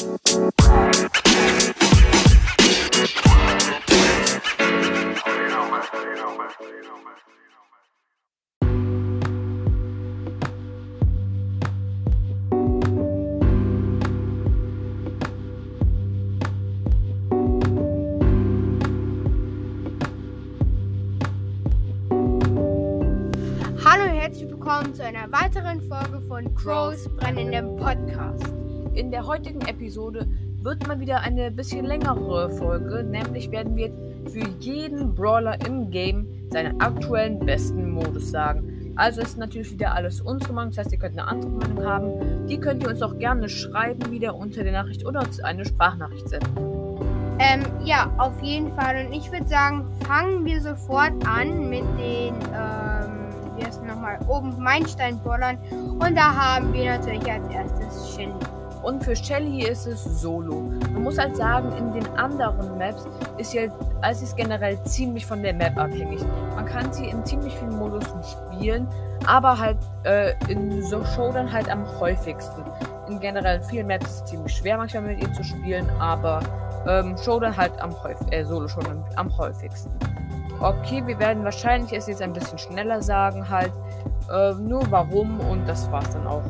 Hallo und herzlich willkommen zu einer weiteren Folge von Crows brennendem Podcast. In der heutigen Episode wird mal wieder eine bisschen längere Folge, nämlich werden wir für jeden Brawler im Game seinen aktuellen besten Modus sagen. Also ist natürlich wieder alles unsere Meinung, das heißt, ihr könnt eine andere Meinung haben. Die könnt ihr uns auch gerne schreiben, wieder unter der Nachricht oder uns eine Sprachnachricht senden. Ähm, ja, auf jeden Fall. Und ich würde sagen, fangen wir sofort an mit den, ähm, wie heißt nochmal, oben Meilenstein-Brawlern. Und da haben wir natürlich als erstes Shelly. Und für Shelly ist es Solo. Man muss halt sagen, in den anderen Maps ist ja, also ist generell ziemlich von der Map abhängig. Man kann sie in ziemlich vielen Modusen spielen, aber halt äh, in so Showdown halt am häufigsten. In generell vielen Maps ist es ziemlich schwer manchmal mit ihr zu spielen, aber ähm, Showdown halt am häufigsten, äh, Solo Showdown am häufigsten. Okay, wir werden wahrscheinlich es jetzt ein bisschen schneller sagen halt, äh, nur warum und das war's dann auch.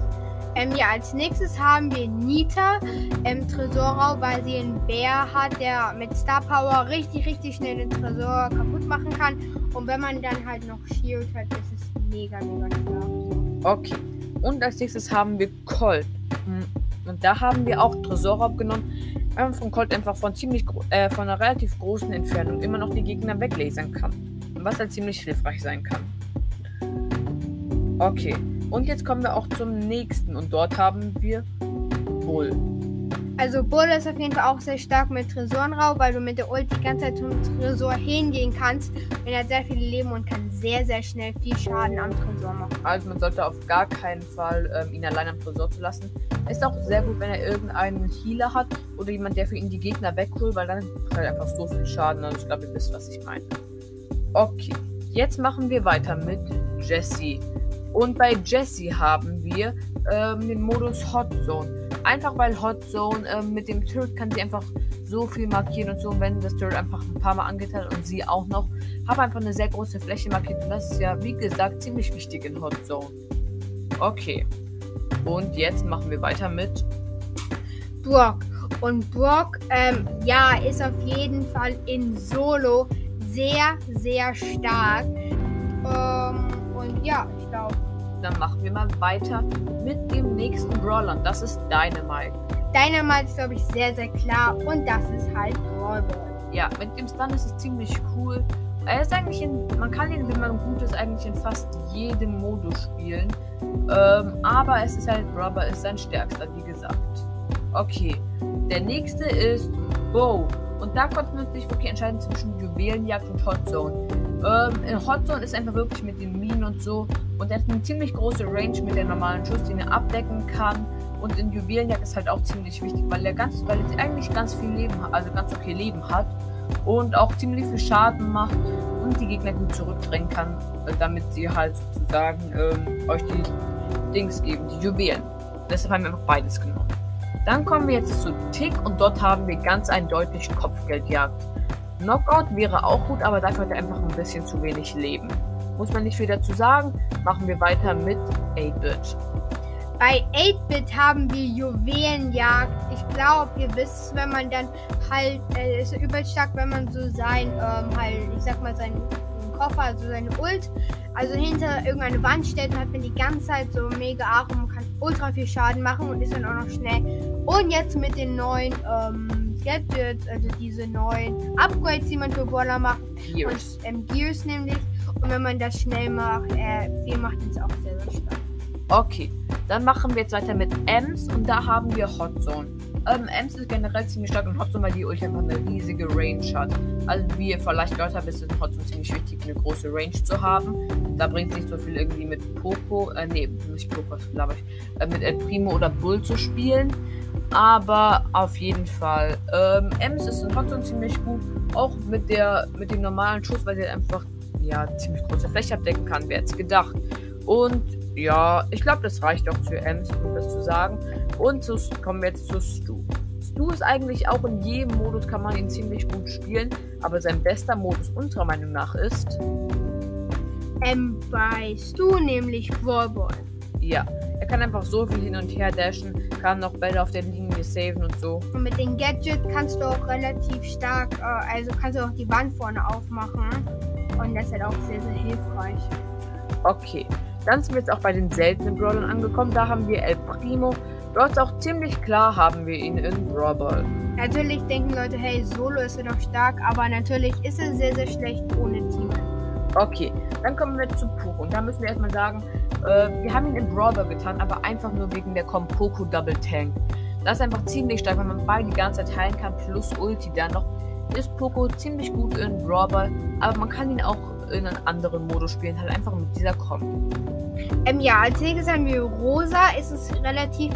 Ähm, ja, als nächstes haben wir Nita im Tresorraum, weil sie einen Bär hat, der mit Star Power richtig, richtig schnell den Tresor kaputt machen kann. Und wenn man dann halt noch Shield hat, ist es mega, mega stark. Okay. Und als nächstes haben wir Colt. Hm, Und da haben wir auch Tresorraub genommen, weil man von Colt einfach von ziemlich äh, von einer relativ großen Entfernung immer noch die Gegner weglasern kann. Was halt ziemlich hilfreich sein kann. Okay. Und jetzt kommen wir auch zum nächsten. Und dort haben wir Bull. Also Bull ist auf jeden Fall auch sehr stark mit Tresorenraub, weil du mit der Ult die ganze Zeit zum Tresor hingehen kannst. Und er hat sehr viele Leben und kann sehr, sehr schnell viel Schaden am Tresor machen. Also man sollte auf gar keinen Fall ähm, ihn allein am Tresor zu lassen. Ist auch sehr gut, wenn er irgendeinen Healer hat oder jemand, der für ihn die Gegner wegholt, weil dann macht er einfach so viel Schaden. Also ich glaube, ihr wisst, was ich meine. Okay, jetzt machen wir weiter mit Jessie. Und bei Jessie haben wir ähm, den Modus Hot Zone. Einfach weil Hot Zone ähm, mit dem Turret kann sie einfach so viel markieren und so. Und wenn das Turret einfach ein paar Mal angeht hat und sie auch noch, haben einfach eine sehr große Fläche markiert. Und das ist ja, wie gesagt, ziemlich wichtig in Hot Zone. Okay. Und jetzt machen wir weiter mit. Brock. Und Brock, ähm, ja, ist auf jeden Fall in Solo sehr, sehr stark. Ähm, und ja, glaube, Dann machen wir mal weiter mit dem nächsten Brawler. Und das ist Dynamite. Dynamite ist, glaube ich, sehr, sehr klar. Und das ist halt Brawl. Ja, mit dem Stun ist es ziemlich cool. Er ist eigentlich in, man kann ihn, wenn man gut ist, eigentlich in fast jedem Modus spielen. Ähm, aber es ist halt, Rubber ist sein stärkster, wie gesagt. Okay, der nächste ist Bow. Und da konnte man sich wirklich entscheiden zwischen Juwelenjagd und Hot Zone. Ähm, in Hot Zone ist einfach wirklich mit den Minen und so. Und er hat eine ziemlich große Range mit der normalen Schuss, den er abdecken kann. Und in Juwelenjagd ist halt auch ziemlich wichtig, weil er ganz, weil er eigentlich ganz viel Leben hat, also ganz okay Leben hat. Und auch ziemlich viel Schaden macht und die Gegner gut zurückdrängen kann, äh, damit sie halt sozusagen ähm, euch die Dings geben, die Juwelen. Deshalb haben wir einfach beides genommen. Dann kommen wir jetzt zu Tick und dort haben wir ganz eindeutig Kopfgeldjagd. Knockout wäre auch gut, aber dafür hat er einfach ein bisschen zu wenig Leben. Muss man nicht viel dazu sagen, machen wir weiter mit 8-Bit. Bei 8-Bit haben wir Juwelenjagd. Ich glaube, ihr wisst wenn man dann halt, äh, ist übel stark, wenn man so sein, ähm, halt, ich sag mal, seinen Koffer, also seine Ult, also hinter irgendeine Wand stellt, hat man die ganze Zeit so mega Arm und kann ultra viel Schaden machen und ist dann auch noch schnell. Und jetzt mit den neuen, ähm, Gadgets, also diese neuen Upgrades, die man für Brawler macht, Gears. und ähm, Gears nämlich. Und wenn man das schnell macht, äh, viel macht es auch sehr, sehr stark. Okay, dann machen wir jetzt weiter mit Ems und da haben wir Hot Zone. Ähm, Ems ist generell ziemlich stark in Hot Zone, weil die Ult einfach eine riesige Range hat. Also wie ihr vielleicht gehört habt, ist es Hot Zone ziemlich wichtig, eine große Range zu haben. Da bringt es nicht so viel irgendwie mit Poco, äh, nee, nicht Poco, glaube ich, äh, mit El Primo oder Bull zu spielen. Aber auf jeden Fall, ähm, Ems ist Zone ziemlich gut, auch mit der, mit dem normalen Schuss, weil sie halt einfach, ja, ziemlich große Fläche abdecken kann, wer hätte es gedacht. Und ja, ich glaube, das reicht auch für Ems, um das zu sagen. Und so kommen wir jetzt zu Stu. Stu ist eigentlich auch in jedem Modus, kann man ihn ziemlich gut spielen, aber sein bester Modus unserer Meinung nach ist. Ähm, bei Stu nämlich Wallball. Ja, er kann einfach so viel hin und her dashen, kann noch Bälle auf der Linie saven und so. Und mit dem Gadget kannst du auch relativ stark, äh, also kannst du auch die Wand vorne aufmachen. Und das ist halt auch sehr, sehr hilfreich. Okay, dann sind wir jetzt auch bei den seltenen Brawlern angekommen. Da haben wir El Primo. Dort ist auch ziemlich klar, haben wir ihn in Brawl Ball. Natürlich denken Leute, hey, Solo ist er doch stark, aber natürlich ist er sehr, sehr schlecht ohne Team. Okay, dann kommen wir zu Poco. Und da müssen wir erstmal sagen, äh, wir haben ihn in Brawl Ball getan, aber einfach nur wegen der Poco Double Tank. Das ist einfach ziemlich stark, wenn man beide die ganze Zeit heilen kann, plus Ulti dann noch. Ist Poco ziemlich gut in Brawl Ball, aber man kann ihn auch in einen anderen Modus spielen, halt einfach mit dieser Kombi. Ähm, ja, als nächstes haben wir Rosa. Ist es relativ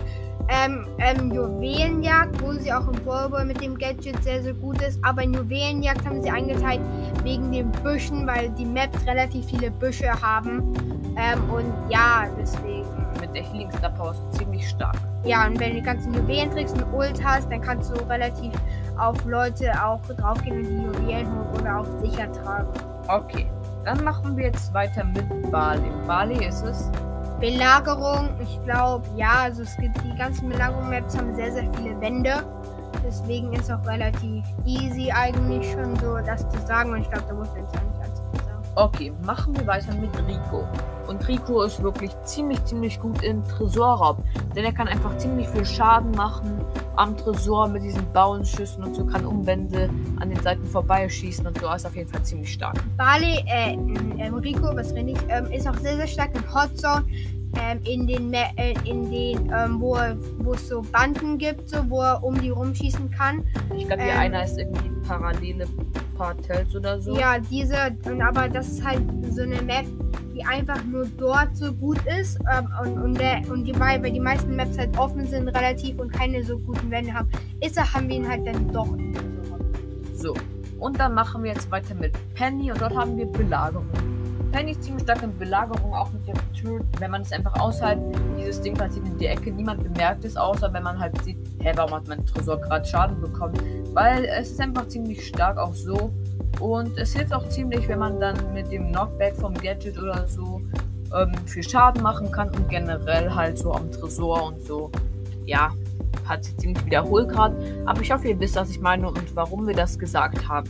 ähm, ähm, Juwelenjagd, wo sie auch im Vorbei mit dem Gadget sehr, sehr gut ist. Aber in Juwelenjagd haben sie eingeteilt wegen den Büschen, weil die Maps relativ viele Büsche haben. Ähm, und ja, deswegen. Mit der Healing Star Power ist ziemlich stark. Ja, und wenn du die ganzen Juwelentricks und Ult hast, dann kannst du relativ auf Leute auch draufgehen und die Juwelen holen oder auch sicher tragen. Okay. Dann machen wir jetzt weiter mit Bali. Bali ist es. Belagerung, ich glaube, ja, also es gibt die ganzen Belagerung-Maps haben sehr, sehr viele Wände. Deswegen ist auch relativ easy eigentlich schon so, das zu sagen. Und ich glaube, da muss man jetzt nicht viel sagen. Okay, machen wir weiter mit Rico. Und Rico ist wirklich ziemlich, ziemlich gut im Tresorraub. Denn er kann einfach ziemlich viel Schaden machen am Tresor mit diesen Bauenschüssen und so, kann Umwände an den Seiten vorbeischießen und so. Ist auf jeden Fall ziemlich stark. Bali, äh, äh Rico, was rede ich, ähm, ist auch sehr, sehr stark in Hot Zone. Ähm, in den, äh, in den ähm, wo, wo es so Banden gibt, so, wo er um die rumschießen kann. Ich glaube, hier ähm, einer ist irgendwie parallele Partels oder so. Ja, diese, aber das ist halt so eine Map, die einfach nur dort so gut ist ähm, und, und, der, und die, weil die meisten Maps halt offen sind relativ und keine so guten Wände haben, ist er, haben wir ihn halt dann doch. So, und dann machen wir jetzt weiter mit Penny und dort haben wir Belagerung. Penny ist ziemlich stark in Belagerung, auch mit der Tür, wenn man es einfach aushält, dieses Ding passiert in die Ecke, niemand bemerkt es, außer wenn man halt sieht, hä, warum hat mein Tresor gerade Schaden bekommen? Weil es ist einfach ziemlich stark auch so und es hilft auch ziemlich, wenn man dann mit dem Knockback vom Gadget oder so ähm, viel Schaden machen kann und generell halt so am Tresor und so. Ja, hat sie ziemlich wiederholt gerade. Aber ich hoffe, ihr wisst, was ich meine und warum wir das gesagt haben.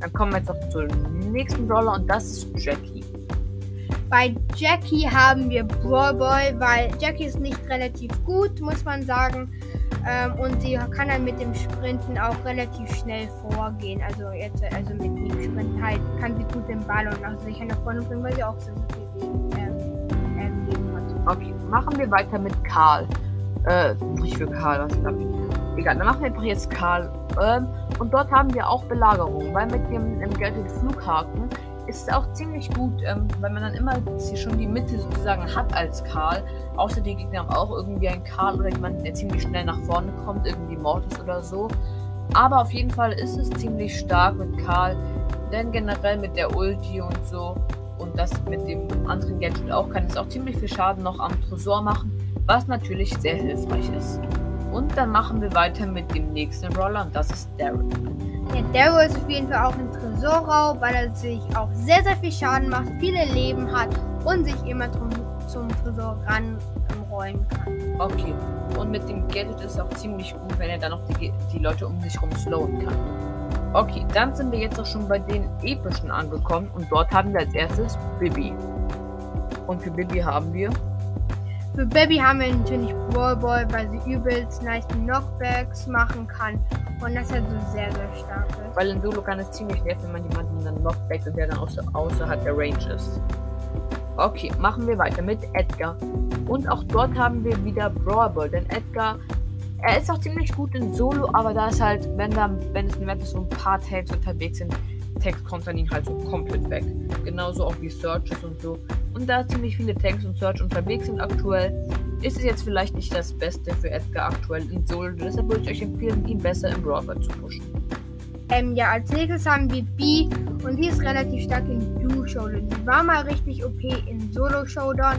Dann kommen wir jetzt noch zum nächsten Brawler und das ist Jackie. Bei Jackie haben wir Brawl Boy, weil Jackie ist nicht relativ gut, muss man sagen. Ähm, und sie kann dann mit dem Sprinten auch relativ schnell vorgehen. Also jetzt, also mit dem Sprinten halt kann sie gut den Ball und auch sicher nach vorne bringen, weil sie auch so viel ähm, ähm, Leben hat. Okay, machen wir weiter mit Karl. Äh, nicht für Karl, was glaube ich. Egal, dann machen wir einfach jetzt Karl. Ähm, und dort haben wir auch Belagerung, weil mit dem, dem Geld Flughaken ist auch ziemlich gut, ähm, weil man dann immer schon die Mitte sozusagen hat als Karl. Außer die Gegner haben auch irgendwie einen Karl oder jemanden, der ziemlich schnell nach vorne kommt, irgendwie Mortis oder so. Aber auf jeden Fall ist es ziemlich stark mit Karl, denn generell mit der Ulti und so und das mit dem anderen Gadget auch kann es auch ziemlich viel Schaden noch am Tresor machen, was natürlich sehr hilfreich ist. Und dann machen wir weiter mit dem nächsten Roller und das ist Daryl. Ja, Daryl ist auf jeden Fall auch ein Tresorraub, weil er sich auch sehr, sehr viel Schaden macht, viele Leben hat und sich immer drum, zum Tresor ranrollen kann. Okay, und mit dem Gadget ist es auch ziemlich gut, wenn er dann noch die, die Leute um sich herum slowen kann. Okay, dann sind wir jetzt auch schon bei den epischen angekommen und dort haben wir als erstes Bibi. Und für Bibi haben wir für Baby haben wir natürlich Brawl Ball, weil sie übelst nice Knockbacks machen kann. Und das halt so sehr, sehr stark ist. Weil in Solo kann es ziemlich nerven, wenn man jemanden dann Knockback und der dann außer, außerhalb der Range ist. Okay, machen wir weiter mit Edgar. Und auch dort haben wir wieder Brawl denn Edgar, er ist auch ziemlich gut in Solo, aber da ist halt, wenn da, wenn es eine Map ist, wo ein paar Tags unterwegs sind, Tags kommt dann ihn halt so komplett weg. Genauso auch wie Searches und so. Und da ziemlich viele Tanks und Search unterwegs sind aktuell, ist es jetzt vielleicht nicht das Beste für Edgar aktuell in Solo. Deshalb würde ich euch empfehlen, ihn besser im Brawler zu pushen. Ähm, ja, als nächstes haben wir B und die ist relativ stark in Duo Showdown. Die war mal richtig OP in Solo Showdown,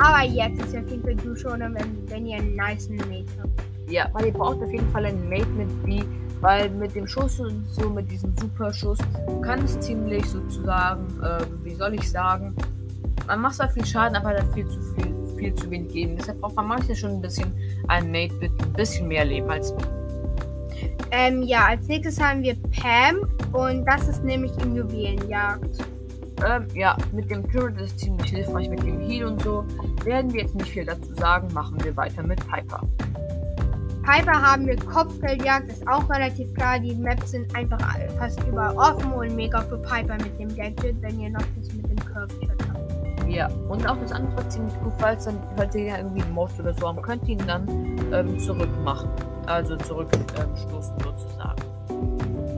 aber jetzt ist ja viel für Duo Showdown, wenn, wenn ihr einen nice Mate habt. Ja, weil ihr braucht auf jeden Fall ein Mate mit B, weil mit dem Schuss und so, mit diesem Superschuss, kann es ziemlich sozusagen, äh, wie soll ich sagen, man macht zwar viel Schaden, aber dann viel zu viel, viel zu wenig Leben. Deshalb braucht man manchmal schon ein bisschen ein Mate mit ein bisschen mehr Leben als mir. Ähm, ja, als nächstes haben wir Pam und das ist nämlich im Juwelenjagd. Ähm, ja, mit dem Turret ist es ziemlich hilfreich, mit dem Heal und so. Werden wir jetzt nicht viel dazu sagen, machen wir weiter mit Piper. Piper haben wir Kopfgeldjagd, ist auch relativ klar. Die Maps sind einfach fast überall offen und mega für Piper mit dem Gadget, wenn ihr noch das mit dem Curve Ja, und auch das andere ist ziemlich gut, falls dann falls ihr ja irgendwie einen Mod oder so haben, könnt ihr ihn dann ähm, zurückmachen. Also zurückstoßen ähm, sozusagen.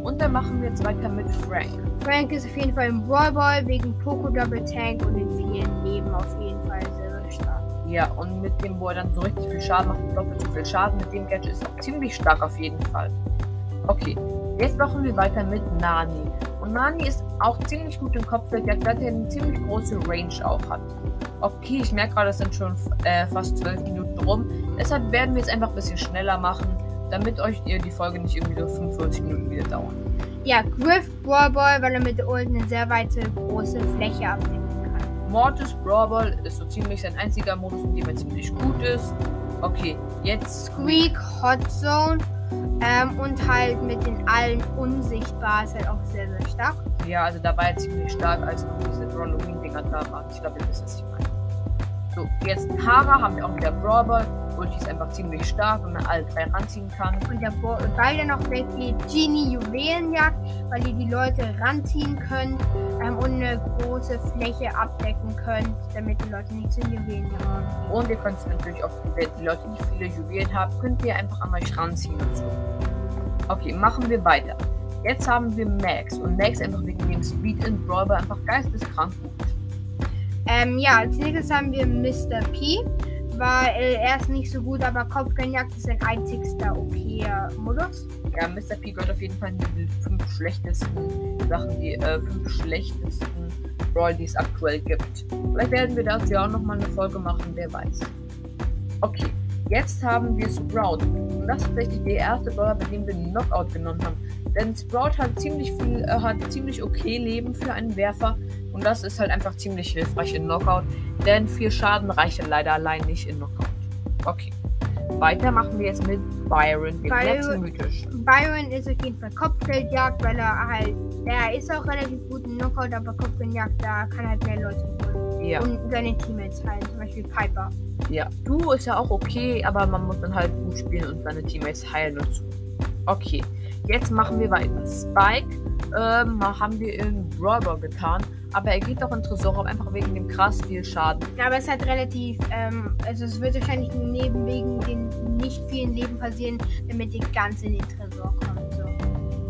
Und dann machen wir jetzt weiter mit Frank. Frank ist auf jeden Fall im Brawl Ball wegen Poco Double Tank und den vielen Leben auf jeden Fall sehr, sehr stark. Ja, und mit dem, wo er dann so richtig viel Schaden macht, doppelt so viel Schaden mit dem Gadget ist auch ziemlich stark auf jeden Fall. Okay, jetzt machen wir weiter mit Nani. Nani ist auch ziemlich gut im Kopfgeldjagd, weil er eine ziemlich große Range auch hat. Okay, ich merke gerade, es sind schon äh, fast 12 Minuten rum. Deshalb werden wir es einfach ein bisschen schneller machen, damit euch ihr die Folge nicht irgendwie so 45 Minuten wieder dauern. Ja, Griff Brawl Ball, weil er mit der Ult eine sehr weite, große Fläche abdecken kann. Mortis Brawl Ball ist so ziemlich sein einziger Modus, in dem er ziemlich gut ist. Okay, jetzt Squeak Hot Zone. Ähm, und halt mit den allen unsichtbar ist halt auch sehr, sehr stark. Ja, also da war er ziemlich stark, als noch diese Halloween-Dinger da waren. Ich glaube, ihr wisst, was ich meine. So, jetzt Tara haben wir auch wieder Brawl Ball. Ulti ist einfach ziemlich stark, wenn man alle drei ranziehen kann. Und der Bo Ball, der noch weggeht, Genie Juwelenjagd, weil ihr die Leute ranziehen könnt ähm, und eine große Fläche abdecken könnt, damit die Leute nicht zu Juwelen haben. Und ihr könnt natürlich auch, die Leute nicht viele Juwelen haben, könnt ihr einfach an euch ranziehen und so. Okay, machen wir weiter. Jetzt haben wir Max und Max einfach wegen dem Speed in Brawl einfach geisteskrank gut. Ähm, ja, als nächstes haben wir Mr. P weil er ist nicht so gut, aber Kopfgeldjagd ist sein einzigster okayer Modus. Ja, Mr. P gehört auf jeden Fall in die fünf schlechtesten Sachen, die äh, fünf schlechtesten Brawl, die es aktuell gibt. Vielleicht werden wir dazu ja auch nochmal eine Folge machen, wer weiß. Okay, jetzt haben wir Sprout. Und das ist tatsächlich der erste Brawler, bei dem wir einen Knockout genommen haben. Denn Sprout hat ziemlich viel, äh, hat ziemlich okay Leben für einen Werfer. Und das ist halt einfach ziemlich hilfreich in Knockout. Denn viel Schaden reicht leider allein nicht in Knockout. Okay. Weiter machen wir jetzt mit Byron, dem letzten mythisch. Byron ist auf jeden Fall Kopfgeldjagd, weil er halt, er ist auch relativ gut in Knockout, aber Kopfgeldjagd, da kann halt mehr Leute holen. Ja. Und seine Teammates heilen, zum Beispiel Piper. Ja, du ist ja auch okay, aber man muss dann halt gut spielen und seine Teammates heilen und so. Okay, jetzt machen wir weiter. Spike ähm, haben wir in Brawler getan. Aber er geht doch in Tresorraum einfach wegen dem krass viel Schaden. Ja, aber es hat relativ, ähm, also es wird wahrscheinlich neben wegen den nicht vielen Leben passieren, damit die ganz in den Tresor kommt. So.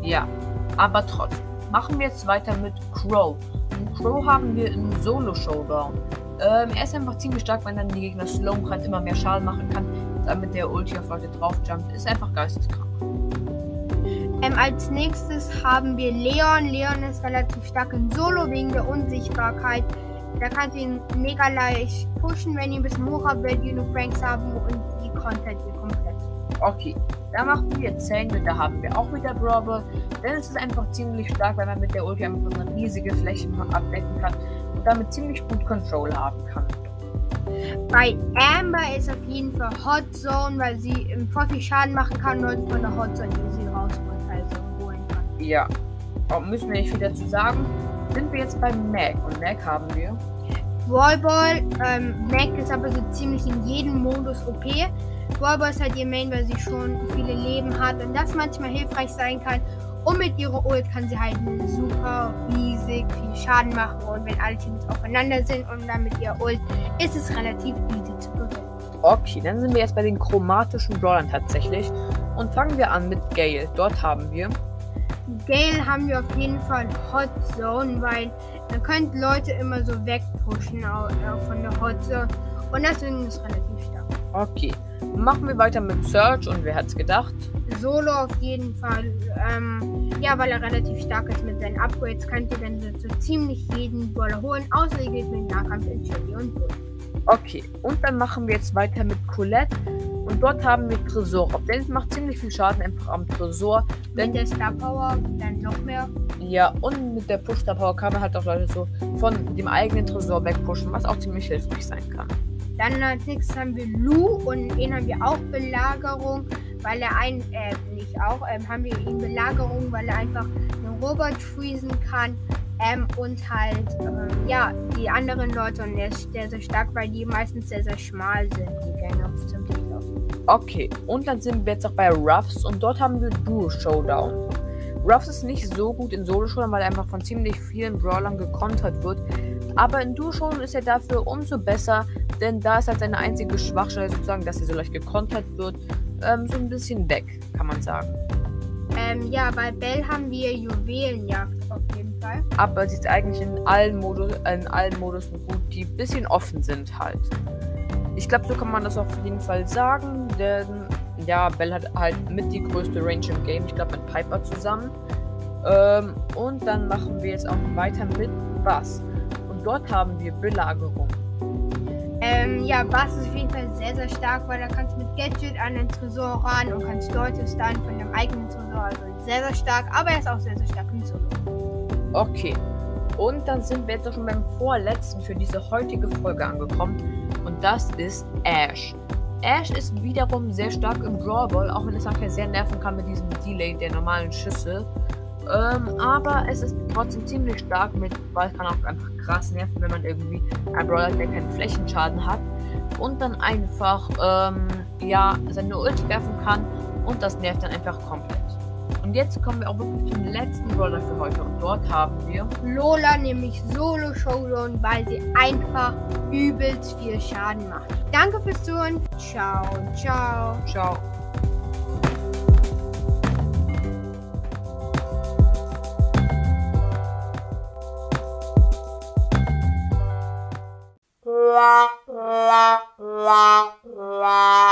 Ja, aber trotzdem. Machen wir jetzt weiter mit Crow. Und Crow haben wir in Solo-Showdown. Ähm, er ist einfach ziemlich stark, wenn dann die Gegner slow halt immer mehr Schaden machen kann. Damit der Ulti auf Leute draufjumpt. Ist einfach geisteskrank. Ähm, als nächstes haben wir Leon. Leon ist relativ stark in Solo wegen der Unsichtbarkeit. Da kannst du ihn mega leicht pushen, wenn ihr ein bisschen hoch habt, werdet ihr nur Franks haben und die Content ihr komplett. Okay, da machen wir 10 mit, da haben wir auch wieder Brawl Denn es ist einfach ziemlich stark, weil man mit der Ulti einfach eine riesige Fläche abdecken kann und damit ziemlich gut Control haben kann. Bei Amber ist auf jeden Fall Hot Zone, weil sie voll viel Schaden machen kann und von der Hot Zone easy rauskommen. Ja. Auch müssen wir nicht viel dazu sagen. Sind wir jetzt bei Mac und Mac haben wir. Wallball, ähm, Mac ist aber so ziemlich in jedem Modus OP. Wallball ist halt ihr Main, weil sie schon viele Leben hat und das manchmal hilfreich sein kann. Und mit ihrer Ult kann sie halt super riesig viel Schaden machen. Und wenn alle Teams aufeinander sind und dann mit ihrer Ult, ist es relativ easy zu gewinnen. Okay, dann sind wir jetzt bei den chromatischen Brawlern tatsächlich. Und fangen wir an mit Gale. Dort haben wir Gale haben wir auf jeden Fall Hot Zone, weil man könnte Leute immer so wegpushen von der Hot Zone. Und deswegen ist es relativ stark. Okay. Machen wir weiter mit Search und wer hat's gedacht? Solo auf jeden Fall. Ähm, ja, weil er relativ stark ist mit seinen Upgrades, könnt ihr dann so, so ziemlich jeden Brawler holen, außer ihr geht mit Nahkampf in Chili und Bull. Okay, und dann machen wir jetzt weiter mit Colette. Und dort haben wir Tresor. Dennis macht ziemlich viel Schaden einfach am Tresor. Denn der Star Power dann noch mehr. Ja, und mit der Push Star Power kann man halt auch Leute so von dem eigenen Tresor wegpushen, was auch ziemlich hilfreich sein kann. Dann als nächstes haben wir Lu und den haben wir auch Belagerung, weil er ein, äh, nicht auch, ähm, haben wir ihn Belagerung, weil er einfach einen Robot freezen kann. Ähm, und halt, ähm, ja, die anderen Leute und der ist sehr, sehr stark, weil die meistens sehr, sehr schmal sind, die gerne auf zum laufen. Okay, und dann sind wir jetzt auch bei Ruffs und dort haben wir Duo Showdown. Ruffs ist nicht so gut in Solo Showdown, weil er einfach von ziemlich vielen Brawlern gekontert wird. Aber in Showdown ist er dafür umso besser, denn da ist halt seine einzige Schwachstelle sozusagen, dass er so leicht gekontert wird, ähm, so ein bisschen weg, kann man sagen. Ähm, ja, bei Bell haben wir Juwelenjagd auf jeden Fall. Aber sie ist eigentlich in allen Modus, in allen Modusen gut, die ein bisschen offen sind halt. Ich glaube, so kann man das auf jeden Fall sagen, denn ja, Bell hat halt mit die größte Range im Game, ich glaube mit Piper zusammen. Ähm, und dann machen wir jetzt auch weiter mit Bass. Und dort haben wir Belagerung. Ähm, ja, Bass ist auf jeden Fall sehr, sehr stark, weil da kannst du mit Gadget an den Tresor ran und kannst Leute stunnen von deinem eigenen Tresor. Also sehr, sehr stark, aber er ist auch sehr, sehr stark im Solo. Okay. Und dann sind wir jetzt auch schon beim vorletzten für diese heutige Folge angekommen. Und das ist Ash. Ash ist wiederum sehr stark im Drawball, auch wenn es nachher sehr nerven kann mit diesem Delay der normalen Schüsse. Ähm, aber es ist trotzdem ziemlich stark mit, weil es kann auch einfach krass nerven, wenn man irgendwie einen Brawler der keinen Flächenschaden hat und dann einfach, ähm, ja, seine Ulti werfen kann und das nervt dann einfach komplett. Und jetzt kommen wir auch wirklich zum letzten Brawler für heute und dort haben wir Lola, nämlich Solo Showdown, weil sie einfach übelst viel Schaden macht. Danke fürs Zuhören. Ciao, ciao. Ciao. La la